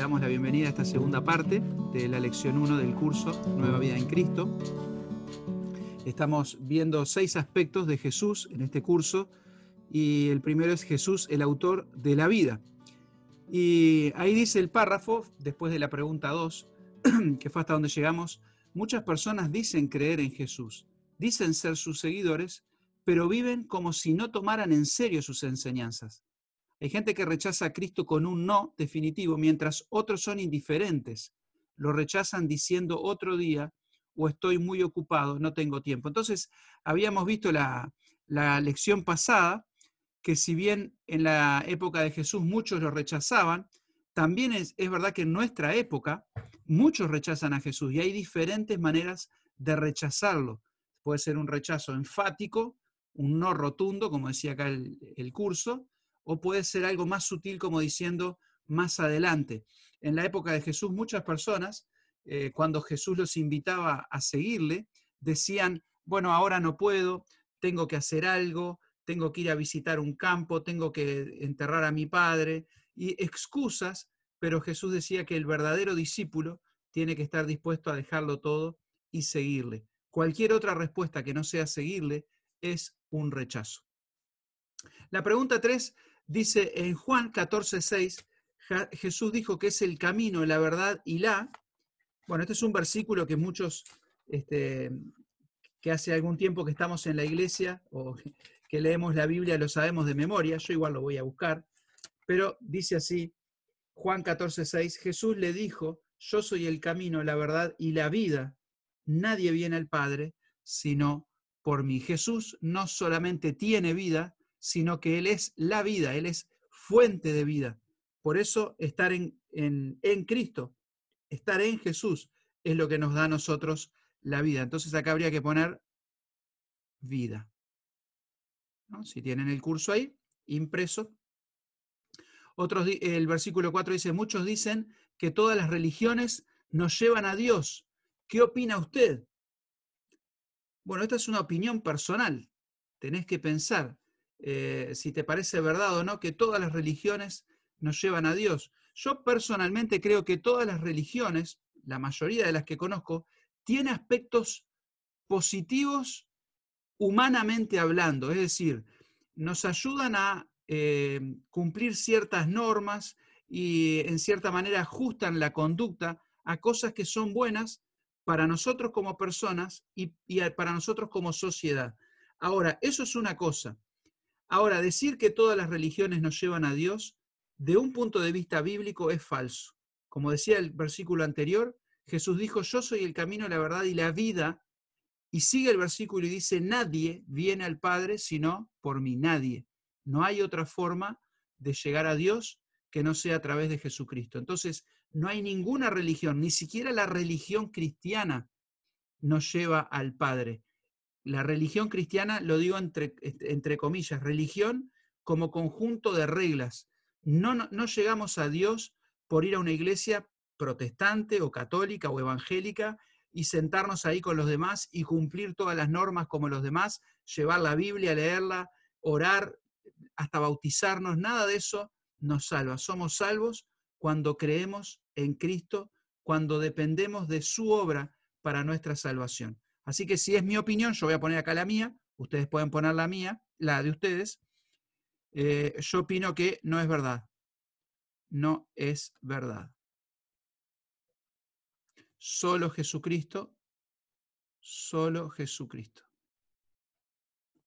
damos la bienvenida a esta segunda parte de la lección 1 del curso Nueva Vida en Cristo. Estamos viendo seis aspectos de Jesús en este curso y el primero es Jesús, el autor de la vida. Y ahí dice el párrafo, después de la pregunta 2, que fue hasta donde llegamos, muchas personas dicen creer en Jesús, dicen ser sus seguidores, pero viven como si no tomaran en serio sus enseñanzas. Hay gente que rechaza a Cristo con un no definitivo, mientras otros son indiferentes. Lo rechazan diciendo otro día o estoy muy ocupado, no tengo tiempo. Entonces, habíamos visto la, lección pasada que si bien en la época de Jesús muchos lo rechazaban, también es, es, verdad que en nuestra época muchos rechazan a Jesús y hay diferentes maneras de rechazarlo. Puede ser un rechazo enfático, un no rotundo, como decía acá el, el curso, o puede ser algo más sutil como diciendo más adelante. En la época de Jesús muchas personas, eh, cuando Jesús los invitaba a seguirle, decían, bueno, ahora no puedo, tengo que hacer algo, tengo que ir a visitar un campo, tengo que enterrar a mi padre, y excusas, pero Jesús decía que el verdadero discípulo tiene que estar dispuesto a dejarlo todo y seguirle. Cualquier otra respuesta que no sea seguirle es un rechazo. La pregunta 3 Dice en Juan 14, 6, Jesús dijo que es el camino, la verdad y la. Bueno, este es un versículo que muchos, este, que hace algún tiempo que estamos en la iglesia o que leemos la Biblia, lo sabemos de memoria. Yo igual lo voy a buscar. Pero dice así, Juan 14, 6, Jesús le dijo, yo soy el camino, la verdad y la vida. Nadie viene al Padre sino por mí. Jesús no solamente tiene vida, sino que Él es la vida, Él es fuente de vida. Por eso estar en, en, Cristo, estar en Jesús, es lo que nos da a nosotros la vida. Entonces acá habría que poner vida. Si tienen el curso ahí, impreso. Otros, el versículo 4 dice, muchos dicen que todas las religiones nos llevan a Dios. ¿Qué opina usted? Bueno, esta es una opinión personal. Tenés que pensar. Eh, si te parece verdad o no, que todas las religiones nos llevan a Dios. Yo personalmente creo que todas las religiones, la mayoría de las que conozco, tiene aspectos positivos humanamente hablando, es decir, nos ayudan a eh, cumplir ciertas normas y en cierta manera ajustan la conducta a cosas que son buenas para nosotros como personas y para nosotros como sociedad. Ahora, eso es una cosa. Ahora, decir que todas las religiones nos llevan a Dios, de un punto de vista bíblico, es falso. Como decía el versículo anterior, Jesús dijo, yo soy el camino, la verdad y la vida. Y sigue el versículo y dice, nadie viene al Padre sino por mí, nadie. No hay otra forma de llegar a Dios que no sea a través de Jesucristo. Entonces, no hay ninguna religión, ni siquiera la religión cristiana nos lleva al Padre la religión cristiana, lo digo entre, entre comillas, religión como conjunto de reglas. No, no, llegamos a Dios por ir a una iglesia protestante o católica o evangélica y sentarnos ahí con los demás y cumplir todas las normas como los demás, llevar la Biblia, leerla, orar, hasta bautizarnos, nada de eso nos salva. Somos salvos cuando creemos en Cristo, cuando dependemos de su obra para nuestra salvación. Así que si es mi opinión, yo voy a poner acá la mía, ustedes pueden poner la mía, la de ustedes. Eh, yo opino que no es verdad. No es verdad. Solo Jesucristo, solo Jesucristo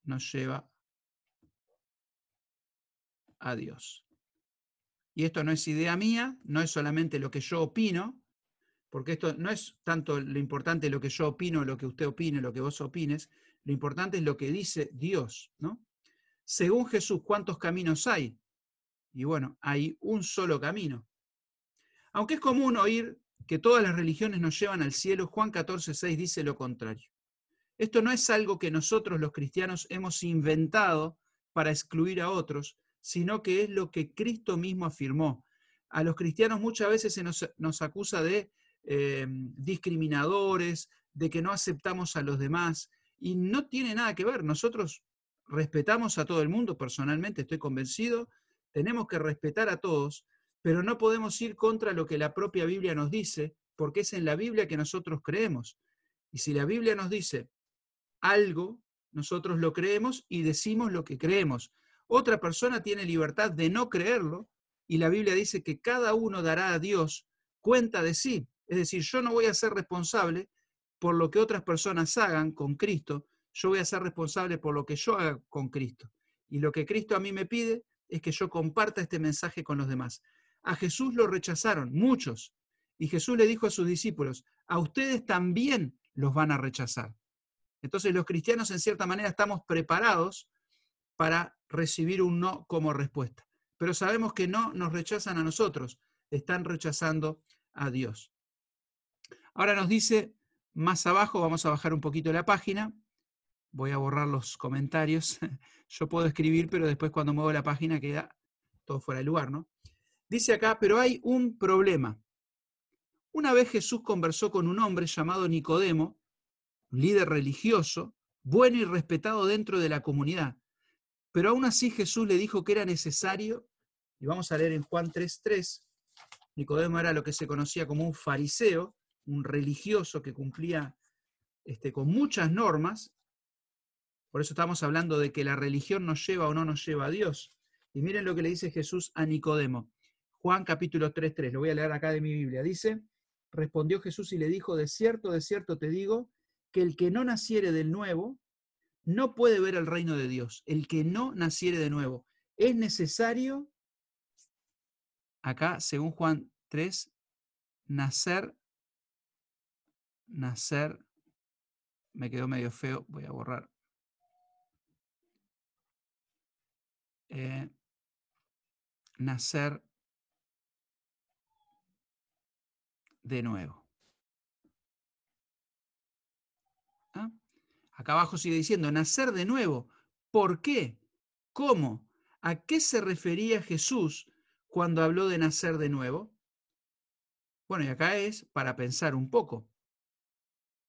nos lleva a Dios. Y esto no es idea mía, no es solamente lo que yo opino, porque esto no es tanto lo importante lo que yo opino, lo que usted opine, lo que vos opines, lo importante es lo que dice Dios, ¿no? Según Jesús, ¿cuántos caminos hay? Y bueno, hay un solo camino. Aunque es común oír que todas las religiones nos llevan al cielo, Juan 14, 6 dice lo contrario. Esto no es algo que nosotros los cristianos hemos inventado para excluir a otros, sino que es lo que Cristo mismo afirmó. A los cristianos muchas veces se nos, nos acusa de eh, discriminadores, de que no aceptamos a los demás, y no tiene nada que ver. Nosotros respetamos a todo el mundo, personalmente estoy convencido, tenemos que respetar a todos, pero no podemos ir contra lo que la propia Biblia nos dice, porque es en la Biblia que nosotros creemos. Y si la Biblia nos dice algo, nosotros lo creemos y decimos lo que creemos. Otra persona tiene libertad de no creerlo y la Biblia dice que cada uno dará a Dios cuenta de sí. Es decir, yo no voy a ser responsable por lo que otras personas hagan con Cristo, yo voy a ser responsable por lo que yo haga con Cristo. Y lo que Cristo a mí me pide es que yo comparta este mensaje con los demás. A Jesús lo rechazaron, muchos. Y Jesús le dijo a sus discípulos, a ustedes también los van a rechazar. Entonces los cristianos en cierta manera estamos preparados para recibir un no como respuesta. Pero sabemos que no nos rechazan a nosotros, están rechazando a Dios. Ahora nos dice más abajo, vamos a bajar un poquito la página, voy a borrar los comentarios. Yo puedo escribir, pero después cuando muevo la página queda todo fuera de lugar, ¿no? Dice acá, pero hay un problema. Una vez Jesús conversó con un hombre llamado Nicodemo, un líder religioso, bueno y respetado dentro de la comunidad. Pero aún así Jesús le dijo que era necesario, y vamos a leer en Juan 3.3, Nicodemo era lo que se conocía como un fariseo, un religioso que cumplía este, con muchas normas. Por eso estamos hablando de que la religión nos lleva o no nos lleva a Dios. Y miren lo que le dice Jesús a Nicodemo. Juan capítulo 3.3, lo voy a leer acá de mi Biblia. Dice, respondió Jesús y le dijo, de cierto, de cierto te digo, que el que no naciere del nuevo no puede ver el reino de Dios, el que no naciere de nuevo. Es necesario, acá, según Juan 3, nacer, nacer, me quedó medio feo, voy a borrar. Eh, nacer de nuevo. Acá abajo sigue diciendo, nacer de nuevo. ¿Por qué? ¿Cómo? ¿A qué se refería Jesús cuando habló de nacer de nuevo? Bueno, y acá es para pensar un poco.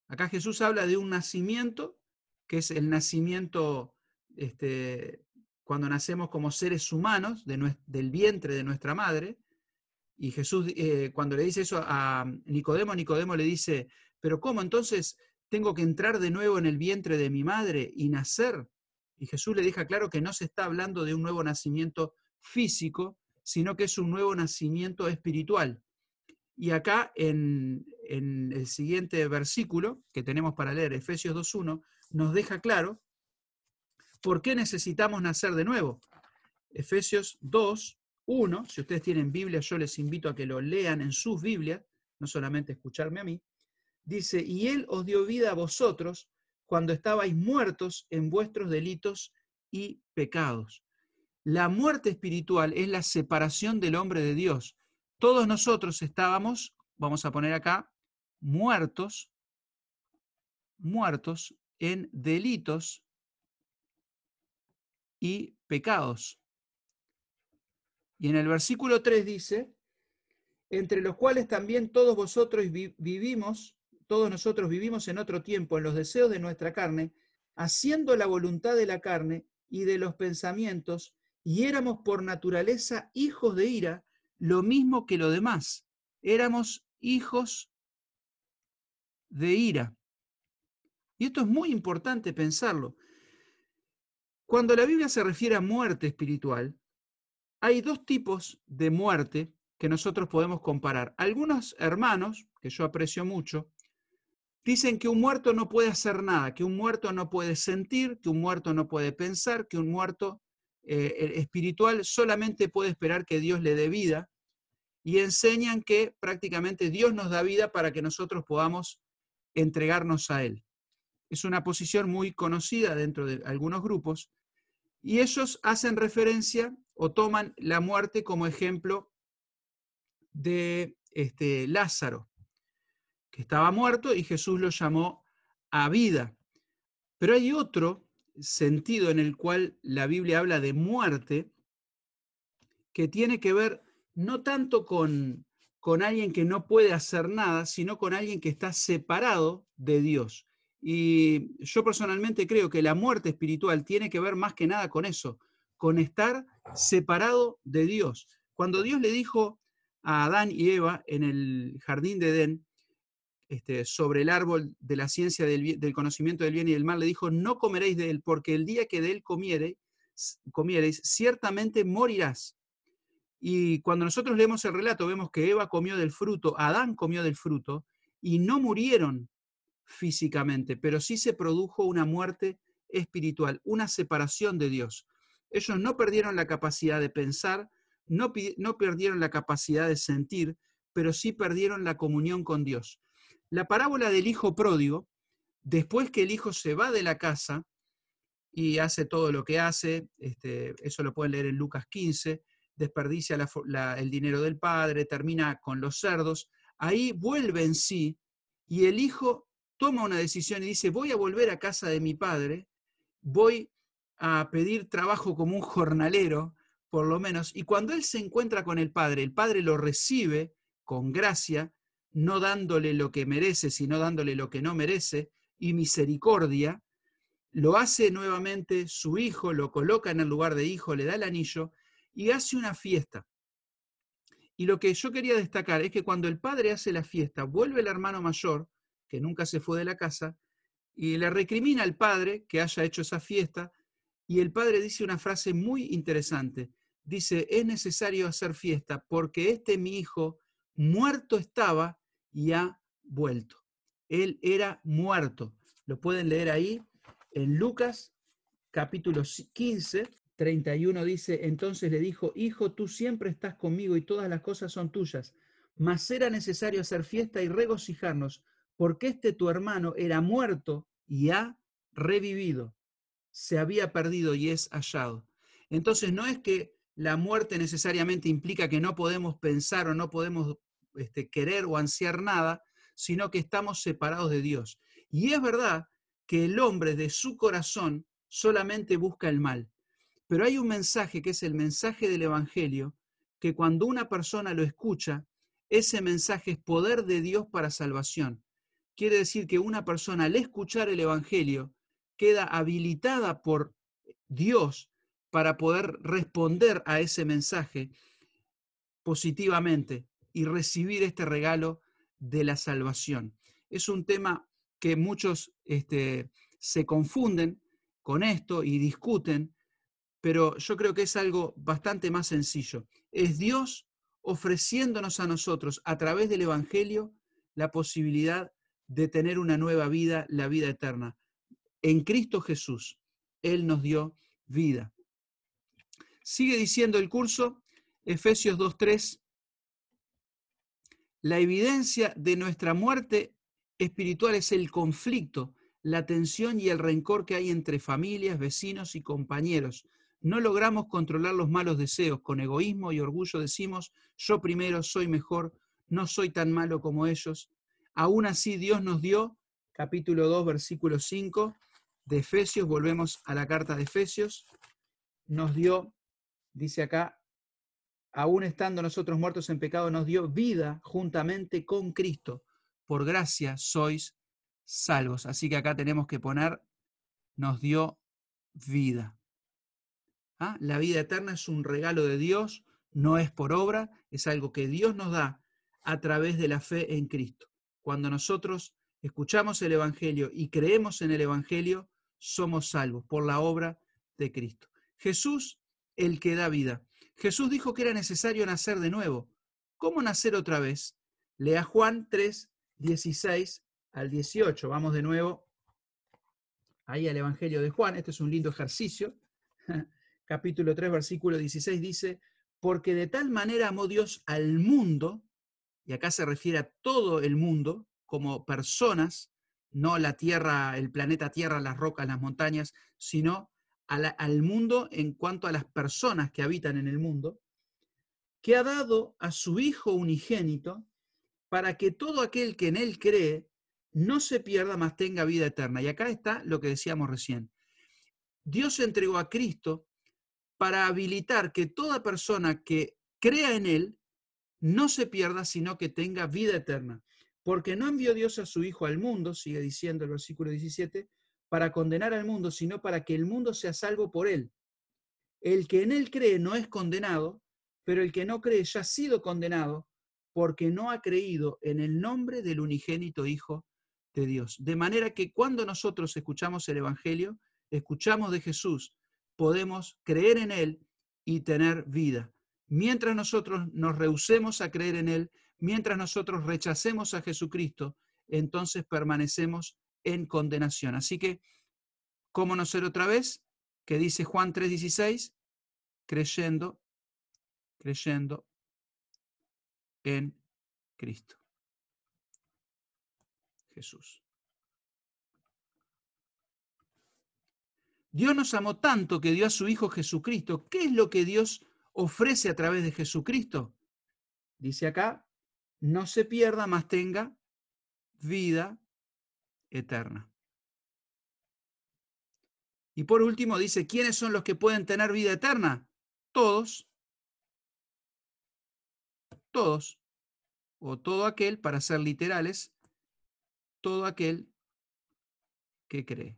Acá Jesús habla de un nacimiento, que es el nacimiento este, cuando nacemos como seres humanos del vientre de nuestra madre. Y Jesús, eh, cuando le dice eso a Nicodemo, Nicodemo le dice, pero ¿cómo entonces tengo que entrar de nuevo en el vientre de mi madre y nacer. Y Jesús le deja claro que no se está hablando de un nuevo nacimiento físico, sino que es un nuevo nacimiento espiritual. Y acá en, el siguiente versículo que tenemos para leer, Efesios 2.1, nos deja claro por qué necesitamos nacer de nuevo. Efesios 2.1, si ustedes tienen Biblia, yo les invito a que lo lean en sus Biblias, no solamente escucharme a mí. Dice, y Él os dio vida a vosotros cuando estabais muertos en vuestros delitos y pecados. La muerte espiritual es la separación del hombre de Dios. Todos nosotros estábamos, vamos a poner acá, muertos, muertos en delitos y pecados. Y en el versículo 3 dice, entre los cuales también todos vosotros vivimos todos nosotros vivimos en otro tiempo en los deseos de nuestra carne, haciendo la voluntad de la carne y de los pensamientos, y éramos por naturaleza hijos de ira, lo mismo que lo demás. Éramos hijos de ira. Y esto es muy importante pensarlo. Cuando la Biblia se refiere a muerte espiritual, hay dos tipos de muerte que nosotros podemos comparar. Algunos hermanos, que yo aprecio mucho, Dicen que un muerto no puede hacer nada, que un muerto no puede sentir, que un muerto no puede pensar, que un muerto eh, espiritual solamente puede esperar que Dios le dé vida. Y enseñan que prácticamente Dios nos da vida para que nosotros podamos entregarnos a Él. Es una posición muy conocida dentro de algunos grupos. Y ellos hacen referencia o toman la muerte como ejemplo de este, Lázaro que estaba muerto y Jesús lo llamó a vida. Pero hay otro sentido en el cual la Biblia habla de muerte que tiene que ver no tanto con, con alguien que no puede hacer nada, sino con alguien que está separado de Dios. Y yo personalmente creo que la muerte espiritual tiene que ver más que nada con eso, con estar separado de Dios. Cuando Dios le dijo a Adán y Eva en el jardín de Edén, este, sobre el árbol de la ciencia del, conocimiento del bien y del mal, le dijo, no comeréis de él, porque el día que de él comiereis ciertamente morirás. Y cuando nosotros leemos el relato, vemos que Eva comió del fruto, Adán comió del fruto, y no murieron físicamente, pero sí se produjo una muerte espiritual, una separación de Dios. Ellos no perdieron la capacidad de pensar, no, no perdieron la capacidad de sentir, pero sí perdieron la comunión con Dios. La parábola del hijo pródigo, después que el hijo se va de la casa y hace todo lo que hace, este, eso lo pueden leer en Lucas 15, desperdicia el dinero del padre, termina con los cerdos, ahí vuelve en sí y el hijo toma una decisión y dice, voy a volver a casa de mi padre, voy a pedir trabajo como un jornalero, por lo menos, y cuando él se encuentra con el padre, el padre lo recibe con gracia, no dándole lo que merece, sino dándole lo que no merece, y misericordia, lo hace nuevamente su hijo, lo coloca en el lugar de hijo, le da el anillo y hace una fiesta. Y lo que yo quería destacar es que cuando el padre hace la fiesta, vuelve el hermano mayor, que nunca se fue de la casa, y le recrimina al padre que haya hecho esa fiesta, y el padre dice una frase muy interesante. Dice, es necesario hacer fiesta porque este mi hijo muerto estaba y ha vuelto. Él era muerto. Lo pueden leer ahí en Lucas capítulo 15, 31 dice, entonces le dijo, Hijo, tú siempre estás conmigo y todas las cosas son tuyas, mas era necesario hacer fiesta y regocijarnos, porque este tu hermano era muerto y ha revivido, se había perdido y es hallado. Entonces no es que la muerte necesariamente implica que no podemos pensar o no podemos este, querer o ansiar nada, sino que estamos separados de Dios. Y es verdad que el hombre de su corazón solamente busca el mal. Pero hay un mensaje que es el mensaje del Evangelio, que cuando una persona lo escucha, ese mensaje es poder de Dios para salvación. Quiere decir que una persona al escuchar el Evangelio queda habilitada por Dios para poder responder a ese mensaje positivamente y recibir este regalo de la salvación. Es un tema que muchos este, se confunden con esto y discuten, pero yo creo que es algo bastante más sencillo. Es Dios ofreciéndonos a nosotros a través del Evangelio la posibilidad de tener una nueva vida, la vida eterna. En Cristo Jesús, Él nos dio vida. Sigue diciendo el curso, Efesios 2.3, la evidencia de nuestra muerte espiritual es el conflicto, la tensión y el rencor que hay entre familias, vecinos y compañeros, no logramos controlar los malos deseos. Con egoísmo y orgullo decimos, yo primero soy mejor, no soy tan malo como ellos. Aún así Dios nos dio, capítulo 2, versículo 5 de Efesios, volvemos a la carta de Efesios, nos dio, dice acá, aún estando nosotros muertos en pecado, nos dio vida juntamente con Cristo. Por gracia sois salvos. Así que acá tenemos que poner, nos dio vida. ¿ah? La vida eterna es un regalo de Dios, no es por obra, es algo que Dios nos da a través de la fe en Cristo. Cuando nosotros escuchamos el Evangelio y creemos en el Evangelio, somos salvos por la obra de Cristo. Jesús, el que da vida. Jesús dijo que era necesario nacer de nuevo. ¿Cómo nacer otra vez? Lea Juan 3, 16 al 18. Vamos de nuevo ahí al Evangelio de Juan. Este es un lindo ejercicio. capítulo 3, versículo 16 dice, porque de tal manera amó Dios al mundo, y acá se refiere a todo el mundo, como personas, no la Tierra, el planeta Tierra, las rocas, las montañas, sino al mundo en cuanto a las personas que habitan en el mundo, que ha dado a su Hijo unigénito para que todo aquel que en Él cree no se pierda, mas tenga vida eterna. Y acá está lo que decíamos recién. Dios entregó a Cristo para habilitar que toda persona que crea en Él no se pierda, sino que tenga vida eterna. Porque no envió Dios a su Hijo al mundo, sigue diciendo el versículo 17, para condenar al mundo, sino para que el mundo sea salvo por Él. El que en Él cree no es condenado, pero el que no cree ya ha sido condenado, porque no ha creído en el nombre del unigénito Hijo de Dios. De manera que cuando nosotros escuchamos el Evangelio, escuchamos de Jesús, podemos creer en Él y tener vida. Mientras nosotros nos rehusemos a creer en Él, mientras nosotros rechacemos a Jesucristo, entonces permanecemos en condenación. Así que, ¿cómo no ser otra vez? Que dice Juan 3:16, creyendo, creyendo en Cristo. Jesús. Dios nos amó tanto que dio a su Hijo Jesucristo. ¿Qué es lo que Dios ofrece a través de Jesucristo? Dice acá, no se pierda, más tenga vida eterna. Y por último dice, ¿quiénes son los que pueden tener vida eterna? Todos. Todos. O todo aquel, para ser literales, todo aquel que cree.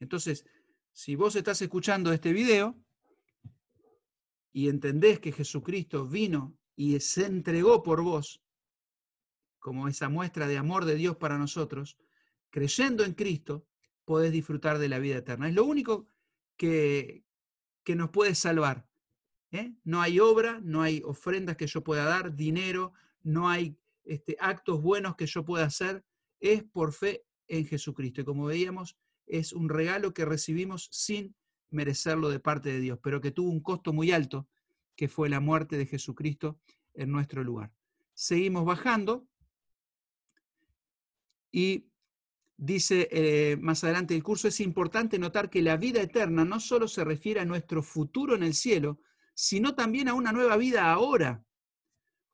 Entonces, si vos estás escuchando este video y entendés que Jesucristo vino y se entregó por vos, como esa muestra de amor de Dios para nosotros, creyendo en Cristo, podés disfrutar de la vida eterna. Es lo único que, que nos puede salvar. ¿eh? No hay obra, no hay ofrendas que yo pueda dar, dinero, no hay este, actos buenos que yo pueda hacer, es por fe en Jesucristo. Y como veíamos, es un regalo que recibimos sin merecerlo de parte de Dios, pero que tuvo un costo muy alto, que fue la muerte de Jesucristo en nuestro lugar. Seguimos bajando y dice eh, más adelante el curso, es importante notar que la vida eterna no solo se refiere a nuestro futuro en el cielo, sino también a una nueva vida ahora.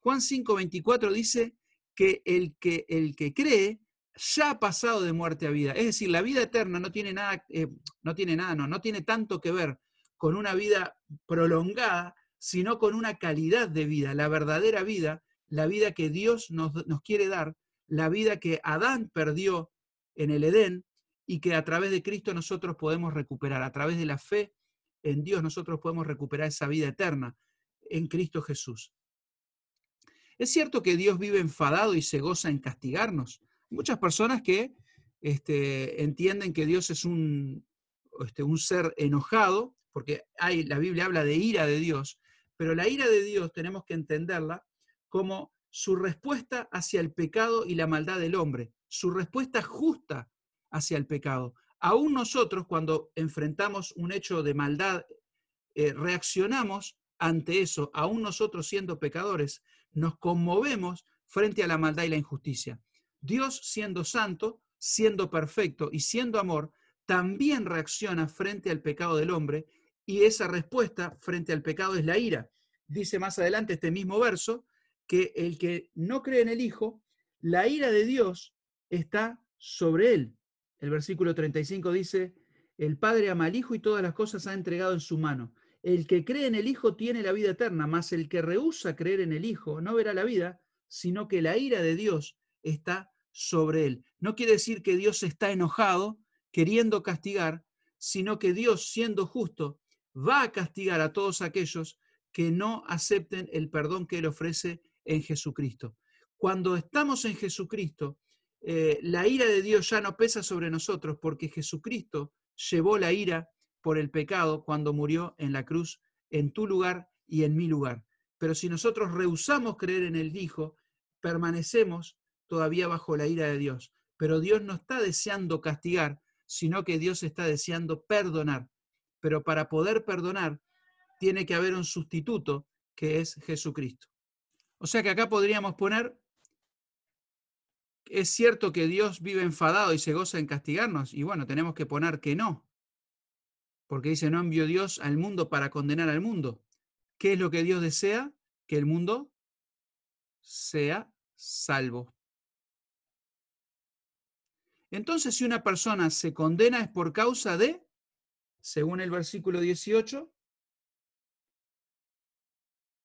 Juan 5:24 dice, que el que, el que cree ya ha pasado de muerte a vida. Es decir, la vida eterna no tiene nada, eh, no tiene nada, no, no tiene tanto que ver con una vida prolongada, sino con una calidad de vida, la verdadera vida, la vida que Dios nos, nos quiere dar, la vida que Adán perdió en el Edén y que a través de Cristo nosotros podemos recuperar. A través de la fe en Dios nosotros podemos recuperar esa vida eterna en Cristo Jesús. Es cierto que Dios vive enfadado y se goza en castigarnos. Muchas personas que este, entienden que Dios es un, este, un ser enojado, porque hay, la Biblia habla de ira de Dios, pero la ira de Dios tenemos que entenderla como su respuesta hacia el pecado y la maldad del hombre, su respuesta justa hacia el pecado. Aún nosotros, cuando enfrentamos un hecho de maldad, eh, reaccionamos ante eso, aún nosotros siendo pecadores, nos conmovemos frente a la maldad y la injusticia. Dios, siendo santo, siendo perfecto y siendo amor, también reacciona frente al pecado del hombre y esa respuesta frente al pecado es la ira. Dice más adelante este mismo verso que el que no cree en el Hijo, la ira de Dios está sobre él. El versículo 35 dice, el Padre ama al Hijo y todas las cosas ha entregado en su mano. El que cree en el Hijo tiene la vida eterna, mas el que rehúsa creer en el Hijo no verá la vida, sino que la ira de Dios está sobre él. No quiere decir que Dios está enojado, queriendo castigar, sino que Dios, siendo justo, va a castigar a todos aquellos que no acepten el perdón que Él ofrece en Jesucristo. Cuando estamos en Jesucristo, eh, la ira de Dios ya no pesa sobre nosotros porque Jesucristo llevó la ira por el pecado cuando murió en la cruz en tu lugar y en mi lugar. Pero si nosotros rehusamos creer en el Hijo, permanecemos todavía bajo la ira de Dios. Pero Dios no está deseando castigar, sino que Dios está deseando perdonar. Pero para poder perdonar, tiene que haber un sustituto que es Jesucristo. O sea que acá podríamos poner, es cierto que Dios vive enfadado y se goza en castigarnos, y bueno, tenemos que poner que no, porque dice, no envió Dios al mundo para condenar al mundo. ¿Qué es lo que Dios desea? Que el mundo sea salvo. Entonces, si una persona se condena es por causa de, según el versículo 18,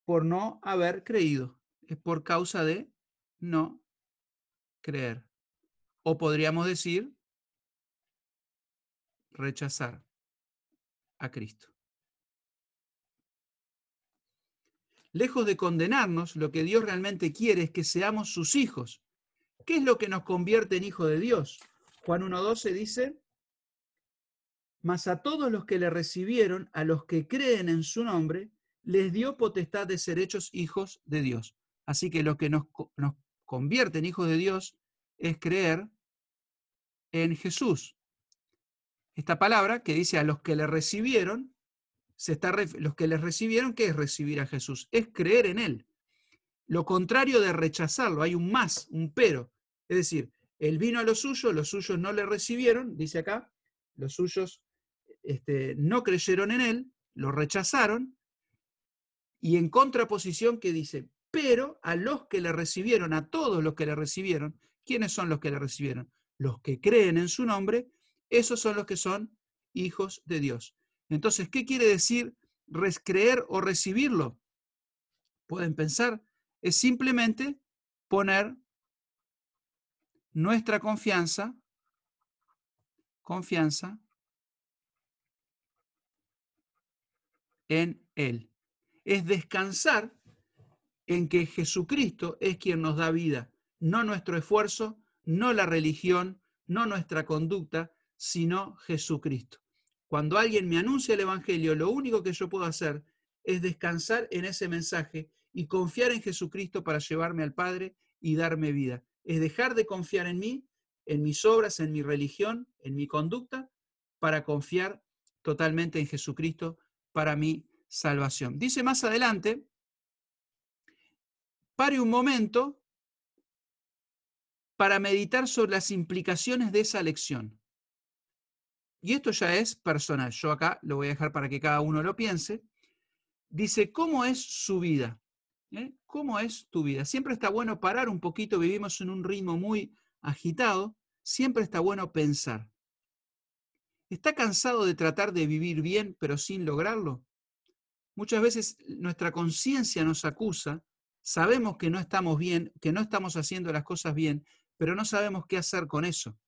por no haber creído. Es por causa de no creer. O podríamos decir, rechazar a Cristo. Lejos de condenarnos, lo que Dios realmente quiere es que seamos sus hijos. ¿Qué es lo que nos convierte en hijos de Dios? Juan 1.12 dice, mas a todos los que le recibieron, a los que creen en su nombre, les dio potestad de ser hechos hijos de Dios. Así que lo que nos, nos convierte en hijos de Dios es creer en Jesús. Esta palabra que dice a los que le recibieron, se está, los que le recibieron, ¿qué es recibir a Jesús? Es creer en Él. Lo contrario de rechazarlo, hay un más, un pero. Es decir, Él vino a los suyos, los suyos no le recibieron, dice acá, los suyos este, no creyeron en Él, lo rechazaron, y en contraposición que dice, pero a los que le recibieron, a todos los que le recibieron, ¿quiénes son los que le recibieron? Los que creen en su nombre, esos son los que son hijos de Dios. Entonces, ¿qué quiere decir creer o recibirlo? Pueden pensar, es simplemente poner nuestra confianza, confianza en Él. Es descansar en que Jesucristo es quien nos da vida, no nuestro esfuerzo, no la religión, no nuestra conducta, sino Jesucristo. Cuando alguien me anuncia el Evangelio, lo único que yo puedo hacer es descansar en ese mensaje y confiar en Jesucristo para llevarme al Padre y darme vida. Es dejar de confiar en mí, en mis obras, en mi religión, en mi conducta, para confiar totalmente en Jesucristo para mi salvación. Dice más adelante, pare un momento para meditar sobre las implicaciones de esa lección. Y esto ya es personal. Yo acá lo voy a dejar para que cada uno lo piense. Dice, ¿cómo es su vida? ¿Eh? ¿Cómo es tu vida? Siempre está bueno parar un poquito, vivimos en un ritmo muy agitado, siempre está bueno pensar. ¿Está cansado de tratar de vivir bien pero sin lograrlo? Muchas veces nuestra conciencia nos acusa, sabemos que no estamos bien, que no estamos haciendo las cosas bien, pero no sabemos qué hacer con eso.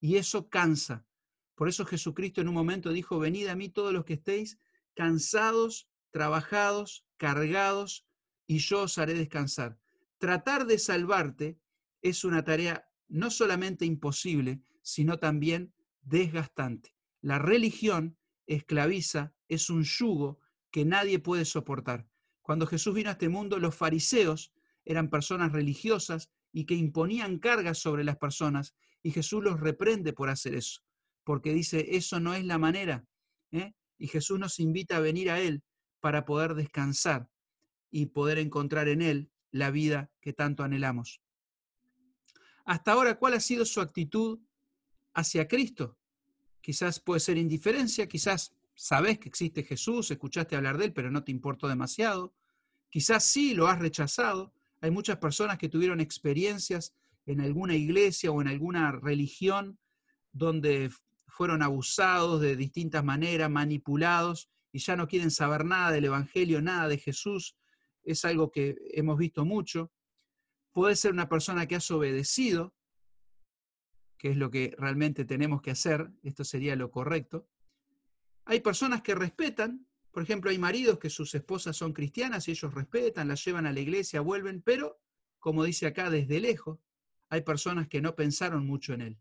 Y eso cansa. Por eso Jesucristo en un momento dijo, venid a mí todos los que estéis cansados, trabajados, cargados, y yo os haré descansar. Tratar de salvarte es una tarea no solamente imposible, sino también desgastante. La religión esclaviza, es un yugo que nadie puede soportar. Cuando Jesús vino a este mundo, los fariseos eran personas religiosas y que imponían cargas sobre las personas, y Jesús los reprende por hacer eso porque dice, eso no es la manera. ¿eh? Y Jesús nos invita a venir a Él para poder descansar y poder encontrar en Él la vida que tanto anhelamos. Hasta ahora, ¿cuál ha sido su actitud hacia Cristo? Quizás puede ser indiferencia, quizás sabes que existe Jesús, escuchaste hablar de Él, pero no te importó demasiado. Quizás sí lo has rechazado. Hay muchas personas que tuvieron experiencias en alguna iglesia o en alguna religión donde fueron abusados de distintas maneras, manipulados y ya no quieren saber nada del Evangelio, nada de Jesús. Es algo que hemos visto mucho. Puede ser una persona que has obedecido, que es lo que realmente tenemos que hacer, esto sería lo correcto. Hay personas que respetan, por ejemplo, hay maridos que sus esposas son cristianas y ellos respetan, las llevan a la iglesia, vuelven, pero, como dice acá, desde lejos, hay personas que no pensaron mucho en él.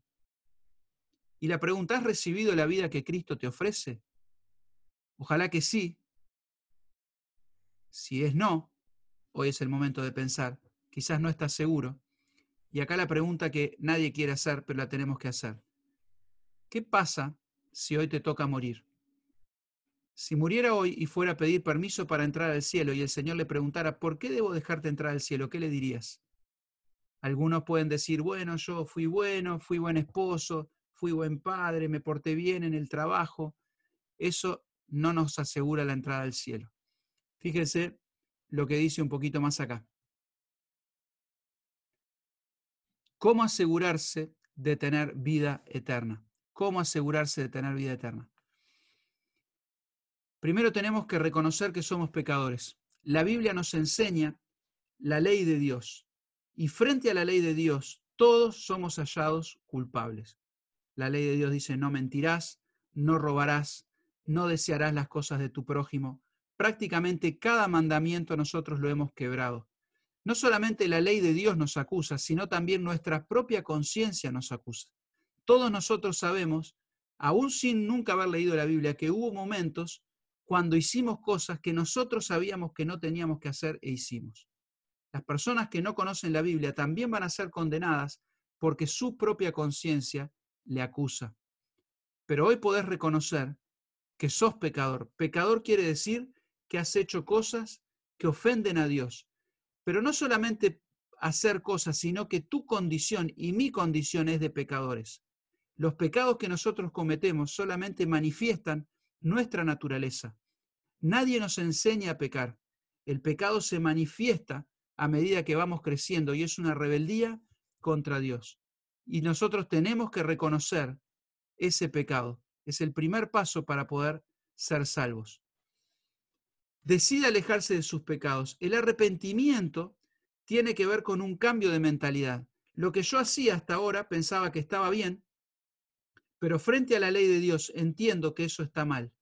Y la pregunta, ¿has recibido la vida que Cristo te ofrece? Ojalá que sí. Si es no, hoy es el momento de pensar. Quizás no estás seguro. Y acá la pregunta que nadie quiere hacer, pero la tenemos que hacer. ¿Qué pasa si hoy te toca morir? Si muriera hoy y fuera a pedir permiso para entrar al cielo y el Señor le preguntara, ¿por qué debo dejarte entrar al cielo? ¿Qué le dirías? Algunos pueden decir, bueno, yo fui bueno, fui buen esposo, fui buen padre, me porté bien en el trabajo, eso no nos asegura la entrada al cielo. Fíjense lo que dice un poquito más acá. ¿Cómo asegurarse de tener vida eterna? ¿Cómo asegurarse de tener vida eterna? Primero tenemos que reconocer que somos pecadores. La Biblia nos enseña la ley de Dios y frente a la ley de Dios todos somos hallados culpables. La ley de Dios dice, no mentirás, no robarás, no desearás las cosas de tu prójimo, prácticamente cada mandamiento nosotros lo hemos quebrado. No solamente la ley de Dios nos acusa, sino también nuestra propia conciencia nos acusa. Todos nosotros sabemos, aún sin nunca haber leído la Biblia, que hubo momentos cuando hicimos cosas que nosotros sabíamos que no teníamos que hacer e hicimos. Las personas que no conocen la Biblia también van a ser condenadas porque su propia conciencia le acusa. Pero hoy podés reconocer que sos pecador. Pecador quiere decir que has hecho cosas que ofenden a Dios. Pero no solamente hacer cosas, sino que tu condición y mi condición es de pecadores. Los pecados que nosotros cometemos solamente manifiestan nuestra naturaleza. Nadie nos enseña a pecar. El pecado se manifiesta a medida que vamos creciendo y es una rebeldía contra Dios. Y nosotros tenemos que reconocer ese pecado. Es el primer paso para poder ser salvos. Decide alejarse de sus pecados. El arrepentimiento tiene que ver con un cambio de mentalidad. Lo que yo hacía hasta ahora pensaba que estaba bien, pero frente a la ley de Dios entiendo que eso está mal.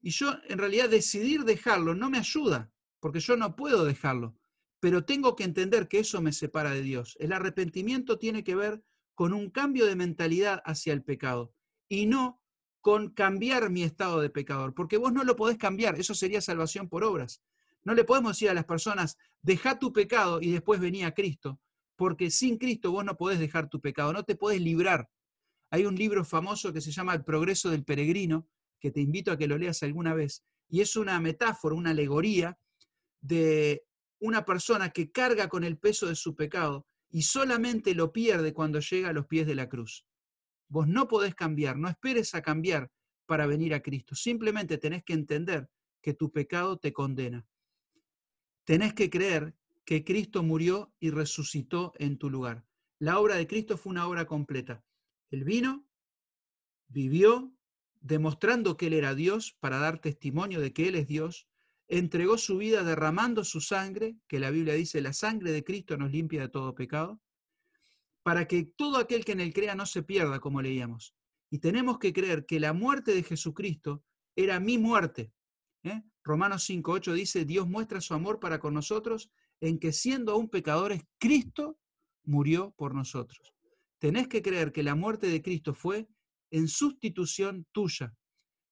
Y yo en realidad decidir dejarlo no me ayuda, porque yo no puedo dejarlo, pero tengo que entender que eso me separa de Dios. El arrepentimiento tiene que ver con un cambio de mentalidad hacia el pecado y no con cambiar mi estado de pecador, porque vos no lo podés cambiar, eso sería salvación por obras. No le podemos decir a las personas, deja tu pecado y después venía a Cristo, porque sin Cristo vos no podés dejar tu pecado, no te podés librar. Hay un libro famoso que se llama El progreso del peregrino, que te invito a que lo leas alguna vez, y es una metáfora, una alegoría de una persona que carga con el peso de su pecado y solamente lo pierde cuando llega a los pies de la cruz. Vos no podés cambiar, no esperes a cambiar para venir a Cristo. Simplemente tenés que entender que tu pecado te condena. Tenés que creer que Cristo murió y resucitó en tu lugar. La obra de Cristo fue una obra completa. Él vino, vivió, demostrando que Él era Dios para dar testimonio de que Él es Dios, entregó su vida derramando su sangre, que la Biblia dice, la sangre de Cristo nos limpia de todo pecado, para que todo aquel que en él crea no se pierda, como leíamos. Y tenemos que creer que la muerte de Jesucristo era mi muerte. ¿eh? Romanos 5.8 dice, Dios muestra su amor para con nosotros en que siendo aún pecadores, Cristo murió por nosotros. Tenés que creer que la muerte de Cristo fue en sustitución tuya,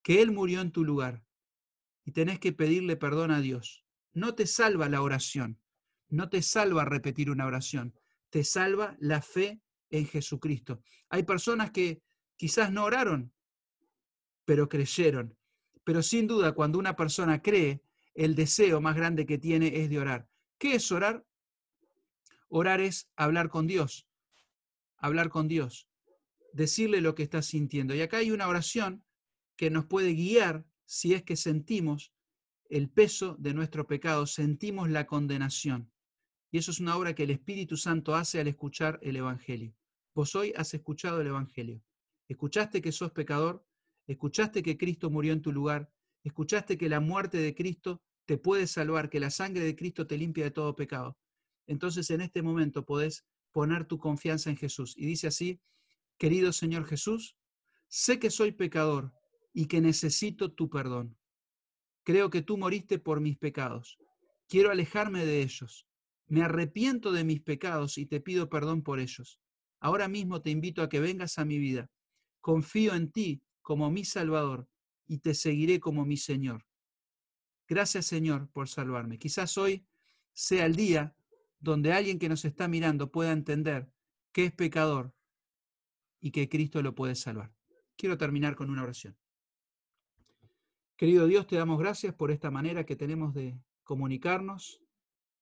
que Él murió en tu lugar y tenés que pedirle perdón a Dios. No te salva la oración, no te salva repetir una oración, te salva la fe en Jesucristo. Hay personas que quizás no oraron, pero creyeron. Pero sin duda, cuando una persona cree, el deseo más grande que tiene es de orar. ¿Qué es orar? Orar es hablar con Dios, hablar con Dios, decirle lo que estás sintiendo. Y acá hay una oración que nos puede guiar si es que sentimos el peso de nuestro pecado, sentimos la condenación. Y eso es una obra que el Espíritu Santo hace al escuchar el Evangelio. Vos hoy has escuchado el Evangelio. Escuchaste que sos pecador, escuchaste que Cristo murió en tu lugar, escuchaste que la muerte de Cristo te puede salvar, que la sangre de Cristo te limpia de todo pecado. Entonces en este momento podés poner tu confianza en Jesús. Y dice así, querido Señor Jesús, sé que soy pecador, y que necesito tu perdón. Creo que tú moriste por mis pecados. Quiero alejarme de ellos. Me arrepiento de mis pecados y te pido perdón por ellos. Ahora mismo te invito a que vengas a mi vida. Confío en ti como mi Salvador y te seguiré como mi Señor. Gracias Señor por salvarme. Quizás hoy sea el día donde alguien que nos está mirando pueda entender que es pecador y que Cristo lo puede salvar. Quiero terminar con una oración. Querido Dios, te damos gracias por esta manera que tenemos de comunicarnos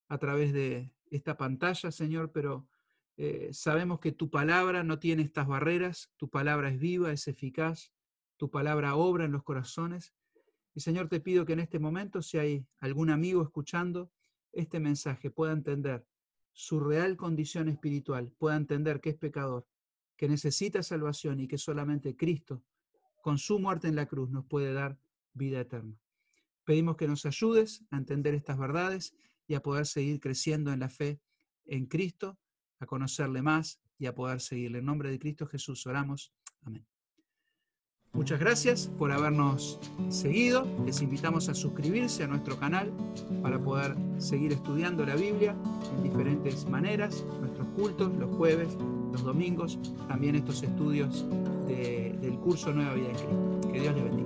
a través de esta pantalla, Señor, pero eh, sabemos que tu palabra no tiene estas barreras, tu palabra es viva, es eficaz, tu palabra obra en los corazones. Y Señor, te pido que en este momento, si hay algún amigo escuchando este mensaje, pueda entender su real condición espiritual, pueda entender que es pecador, que necesita salvación y que solamente Cristo, con su muerte en la cruz, nos puede dar vida eterna. Pedimos que nos ayudes a entender estas verdades y a poder seguir creciendo en la fe en Cristo, a conocerle más y a poder seguirle. En nombre de Cristo Jesús oramos. Amén. Muchas gracias por habernos seguido. Les invitamos a suscribirse a nuestro canal para poder seguir estudiando la Biblia en diferentes maneras, nuestros cultos los jueves, los domingos, también estos estudios del curso Nueva Vida en Cristo. Que Dios les bendiga.